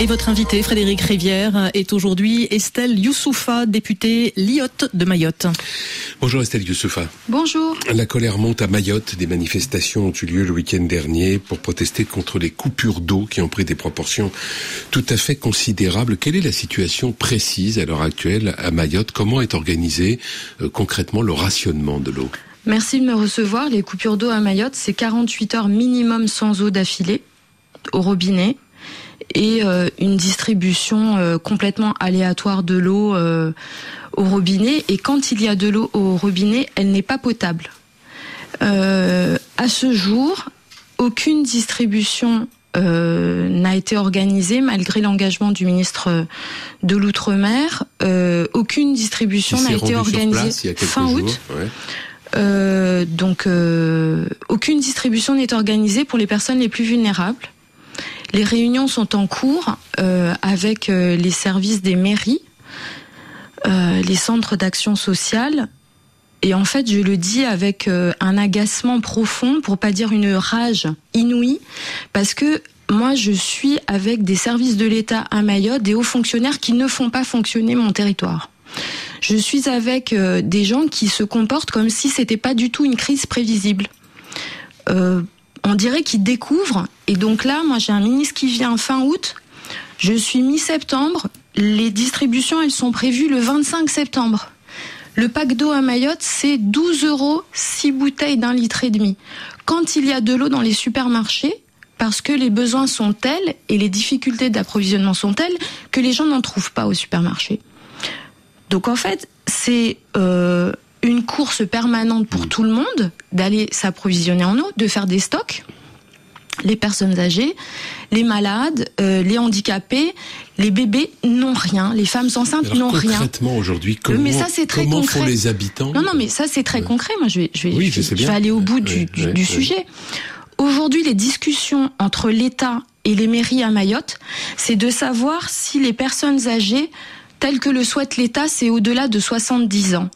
Et votre invité, Frédéric Rivière, est aujourd'hui Estelle Youssoufa, députée Lyotte de Mayotte. Bonjour Estelle Youssoufa. Bonjour. La colère monte à Mayotte. Des manifestations ont eu lieu le week-end dernier pour protester contre les coupures d'eau qui ont pris des proportions tout à fait considérables. Quelle est la situation précise à l'heure actuelle à Mayotte? Comment est organisé euh, concrètement le rationnement de l'eau? Merci de me recevoir. Les coupures d'eau à Mayotte, c'est 48 heures minimum sans eau d'affilée au robinet et euh, une distribution euh, complètement aléatoire de l'eau euh, au robinet. Et quand il y a de l'eau au robinet, elle n'est pas potable. à ce jour, aucune distribution n'a été organisée malgré l'engagement du ministre de l'Outre-mer. aucune distribution n'a été organisée fin août. donc, aucune distribution n'est organisée pour les personnes les plus vulnérables. Les réunions sont en cours euh, avec euh, les services des mairies, euh, les centres d'action sociale. Et en fait, je le dis avec un agacement profond, pour pas dire une rage inouïe, parce que moi, je suis avec des services de l'État à Mayotte, des hauts fonctionnaires qui ne font pas fonctionner mon territoire. Je suis avec des gens qui se comportent comme si c'était pas du tout une crise prévisible. On dirait qu'ils découvrent. Et donc là, moi, j'ai un ministre qui vient fin août. Je suis mi-septembre. Les distributions, elles sont prévues le 25 septembre. Le pack d'eau à Mayotte, c'est 12 euros, 6 bouteilles d'un litre et demi. Quand il y a de l'eau dans les supermarchés, parce que les besoins sont tels et les difficultés d'approvisionnement sont telles que les gens n'en trouvent pas au supermarché. Donc en fait, c'est euh, une course permanente pour mm. tout le monde d'aller s'approvisionner en eau, de faire des stocks. Les personnes âgées, les malades, euh, les handicapés, les bébés n'ont rien, les femmes enceintes n'ont rien. Concrètement aujourd'hui, comment, mais ça, très comment font les habitants Non, non, mais ça c'est très concret. Moi, je vais, je vais, je, vais aller au bout du, du sujet. Aujourd'hui, les discussions entre l'État et les mairies à Mayotte, c'est de savoir si les personnes âgées, telles que le souhaite l'État, c'est au-delà de 70 ans.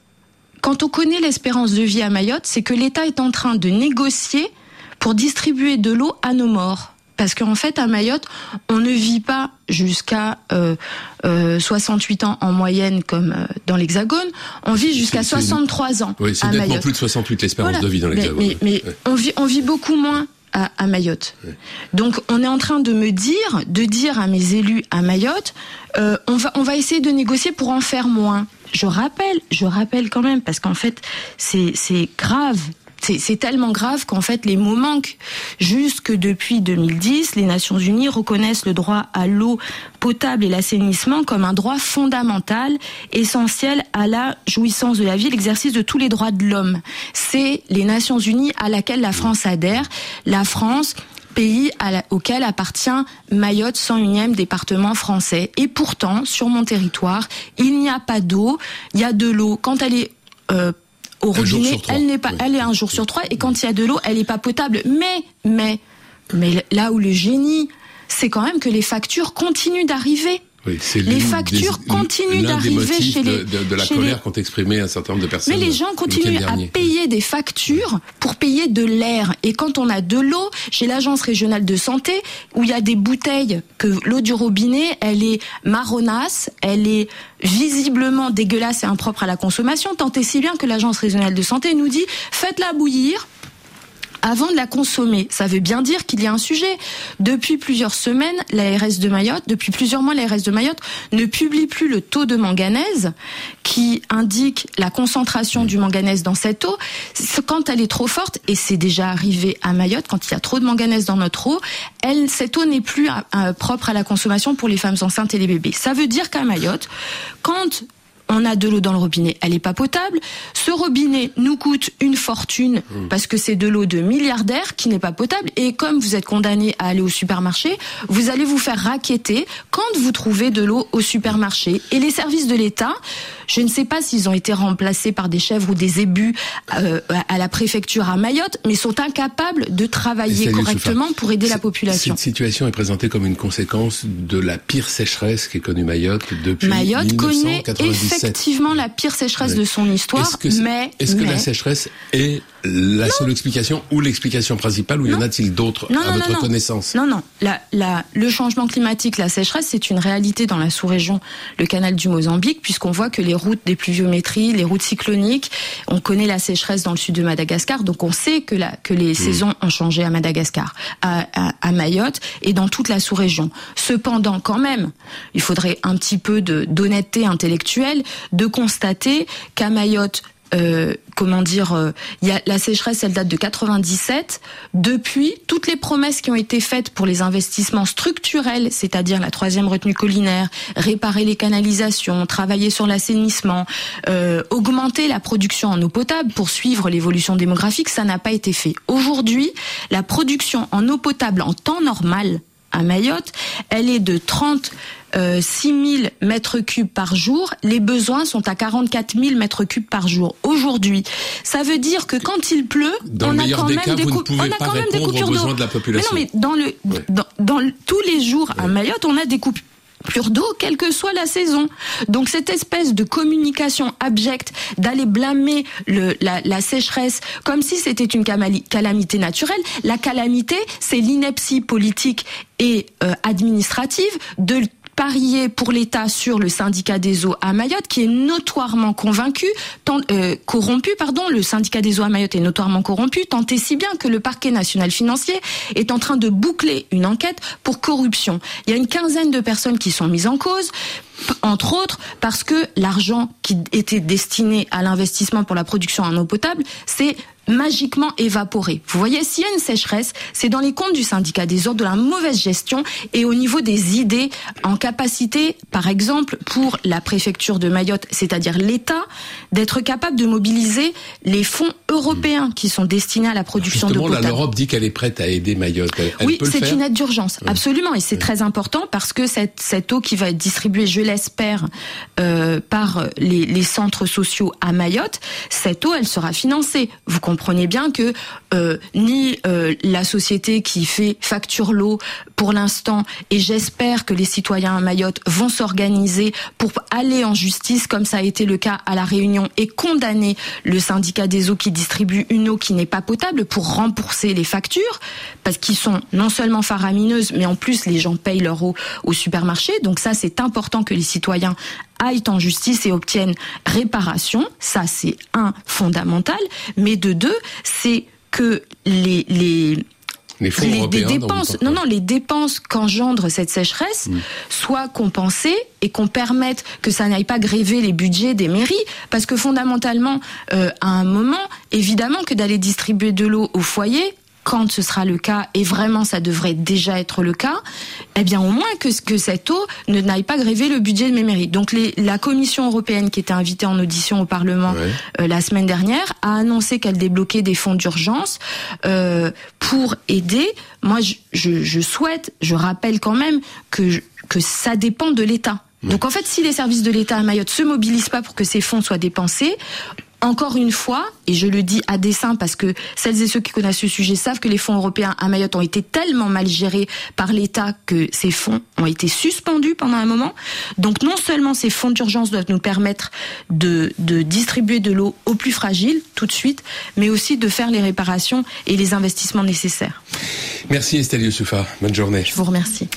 Quand on connaît l'espérance de vie à Mayotte, c'est que l'État est en train de négocier pour distribuer de l'eau à nos morts. Parce qu'en fait, à Mayotte, on ne vit pas jusqu'à euh, 68 euh, ans en moyenne comme euh, dans l'Hexagone. On vit jusqu'à 63 ans. Oui, c'est nettement plus de 68 l'espérance de vie dans l'Hexagone. Mais, on, vit, on vit beaucoup moins à, à Mayotte. Donc, on est en train de me dire, de dire à mes élus à Mayotte, euh, on va, on va essayer de négocier pour en faire moins je rappelle, je rappelle quand même, parce qu'en fait, c'est grave c'est tellement grave qu'en fait les mots manquent. Jusque depuis 2010, les Nations Unies reconnaissent le droit à l'eau potable et l'assainissement comme un droit fondamental, essentiel à la jouissance de la vie, l'exercice de tous les droits de l'homme. C'est les Nations Unies à laquelle la France adhère. La France pays auquel appartient Mayotte, 101e département français. Et pourtant, sur mon territoire, il n'y a pas d'eau. Il y a de l'eau quand elle est euh, au robinet, elle n'est pas, elle est un jour sur trois. Et quand il y a de l'eau, elle n'est pas potable. Mais, mais, mais là où le génie, c'est quand même que les factures continuent d'arriver. Oui, les factures continuent d'arriver chez les de, de la colère qu'ont exprimé un certain nombre de personnes. Mais les gens continuent à payer des factures pour payer de l'air. Et quand on a de l'eau, chez l'agence régionale de santé, où il y a des bouteilles que l'eau du robinet, elle est marronasse, elle est visiblement dégueulasse et impropre à la consommation, tant et si bien que l'agence régionale de santé nous dit faites-la bouillir, avant de la consommer. Ça veut bien dire qu'il y a un sujet. Depuis plusieurs semaines, l'ARS de Mayotte, depuis plusieurs mois, l'ARS de Mayotte ne publie plus le taux de manganèse qui indique la concentration du manganèse dans cette eau. Quand elle est trop forte, et c'est déjà arrivé à Mayotte, quand il y a trop de manganèse dans notre eau, cette eau n'est plus euh, propre à la consommation pour les femmes enceintes et les bébés. Ça veut dire qu'à Mayotte, quand on a de l'eau dans le robinet, elle n'est pas potable. Ce robinet nous coûte une fortune mmh. parce que c'est de l'eau de milliardaires qui n'est pas potable. Et comme vous êtes condamné à aller au supermarché, vous allez vous faire raqueter quand vous trouvez de l'eau au supermarché. Et les services de l'État, je ne sais pas s'ils ont été remplacés par des chèvres ou des ébus euh, à la préfecture à Mayotte, mais sont incapables de travailler correctement pour aider la population. Cette situation est présentée comme une conséquence de la pire sécheresse qu'ait connue Mayotte depuis Mayotte 1997. connaît effectivement la pire sécheresse de son histoire, mais est-ce que la sécheresse est la seule explication ou l'explication principale ou y en a-t-il d'autres à votre connaissance? Non, non. La, le changement climatique, la sécheresse, c'est une réalité dans la sous-région, le canal du Mozambique, puisqu'on voit que les routes des pluviométries, les routes cycloniques, on connaît la sécheresse dans le sud de Madagascar, donc on sait que, la, que les mmh. saisons ont changé à Madagascar, à, à, Mayotte et dans toute la sous-région. Cependant, quand même, il faudrait un petit peu d'honnêteté intellectuelle de constater qu'à Mayotte, euh, comment dire, euh, y a, la sécheresse, elle date de 97. Depuis, toutes les promesses qui ont été faites pour les investissements structurels, c'est-à-dire la troisième retenue collinaire, réparer les canalisations, travailler sur l'assainissement, euh, augmenter la production en eau potable pour suivre l'évolution démographique, ça n'a pas été fait. Aujourd'hui, la production en eau potable en temps normal à Mayotte, elle est de 30 euh, 6 000 mètres cubes par jour, les besoins sont à 44 000 mètres cubes par jour. Aujourd'hui. Ça veut dire que quand il pleut, on a quand même des, on a quand même des coupures d'eau. De mais non, mais dans le, dans, dans, tous les jours à Mayotte, on a des coupures plus d'eau, quelle que soit la saison. Donc cette espèce de communication abjecte, d'aller blâmer la, sécheresse comme si c'était une calamité naturelle, la calamité, c'est l'ineptie politique et euh, administrative de parier pour l'État sur le syndicat des eaux à Mayotte, qui est notoirement convaincu, tant, euh, corrompu, pardon, le syndicat des eaux à Mayotte est notoirement corrompu, tant et si bien que le parquet national financier est en train de boucler une enquête pour corruption. Il y a une quinzaine de personnes qui sont mises en cause entre autres parce que l'argent qui était destiné à l'investissement pour la production en eau potable, c'est magiquement évaporé. Vous voyez, s'il y a une sécheresse, c'est dans les comptes du syndicat des eaux, de la mauvaise gestion et au niveau des idées en capacité, par exemple, pour la préfecture de Mayotte, c'est-à-dire l'État, d'être capable de mobiliser les fonds européens qui sont destinés à la production de potable. l'Europe dit qu'elle est prête à aider Mayotte. oui, c'est une aide d'urgence, absolument, et c'est très important parce que cette, cette eau qui va être distribuée, je l'espère, euh, par les, les centres sociaux à Mayotte, cette eau, elle sera financée. Vous comprenez bien que euh, ni euh, la société qui fait facture l'eau pour l'instant, et j'espère que les citoyens à Mayotte vont s'organiser pour aller en justice, comme ça a été le cas à la Réunion, et condamner le syndicat des eaux qui distribue une eau qui n'est pas potable pour rembourser les factures, parce qu'ils sont non seulement faramineuses, mais en plus les gens payent leur eau au supermarché. Donc ça, c'est important que les citoyens aillent en justice et obtiennent réparation. Ça, c'est un fondamental. Mais de deux, c'est que les, les les, dépenses, non, non, les dépenses qu'engendre cette sécheresse mm. soient compensées et qu'on permette que ça n'aille pas gréver les budgets des mairies, parce que fondamentalement, euh, à un moment, évidemment que d'aller distribuer de l'eau au foyer, quand ce sera le cas, et vraiment ça devrait déjà être le cas, eh bien au moins que, que cette eau ne n'aille pas gréver le budget de mes mairies. Donc les, la Commission européenne qui était invitée en audition au Parlement euh, la semaine dernière a annoncé qu'elle débloquait des fonds d'urgence euh, pour aider. Moi je, je, je, souhaite, je rappelle quand même que, que ça dépend de l'État. Donc en fait, si les services de l'État à Mayotte se mobilisent pas pour que ces fonds soient dépensés, encore une fois, et je le dis à dessein parce que celles et ceux qui connaissent ce sujet savent que les fonds européens à Mayotte ont été tellement mal gérés par l'État que ces fonds ont été suspendus pendant un moment. Donc non seulement ces fonds d'urgence doivent nous permettre de, de distribuer de l'eau aux plus fragiles tout de suite, mais aussi de faire les réparations et les investissements nécessaires. Merci Estelle Youssoufa. Bonne journée. Je vous remercie.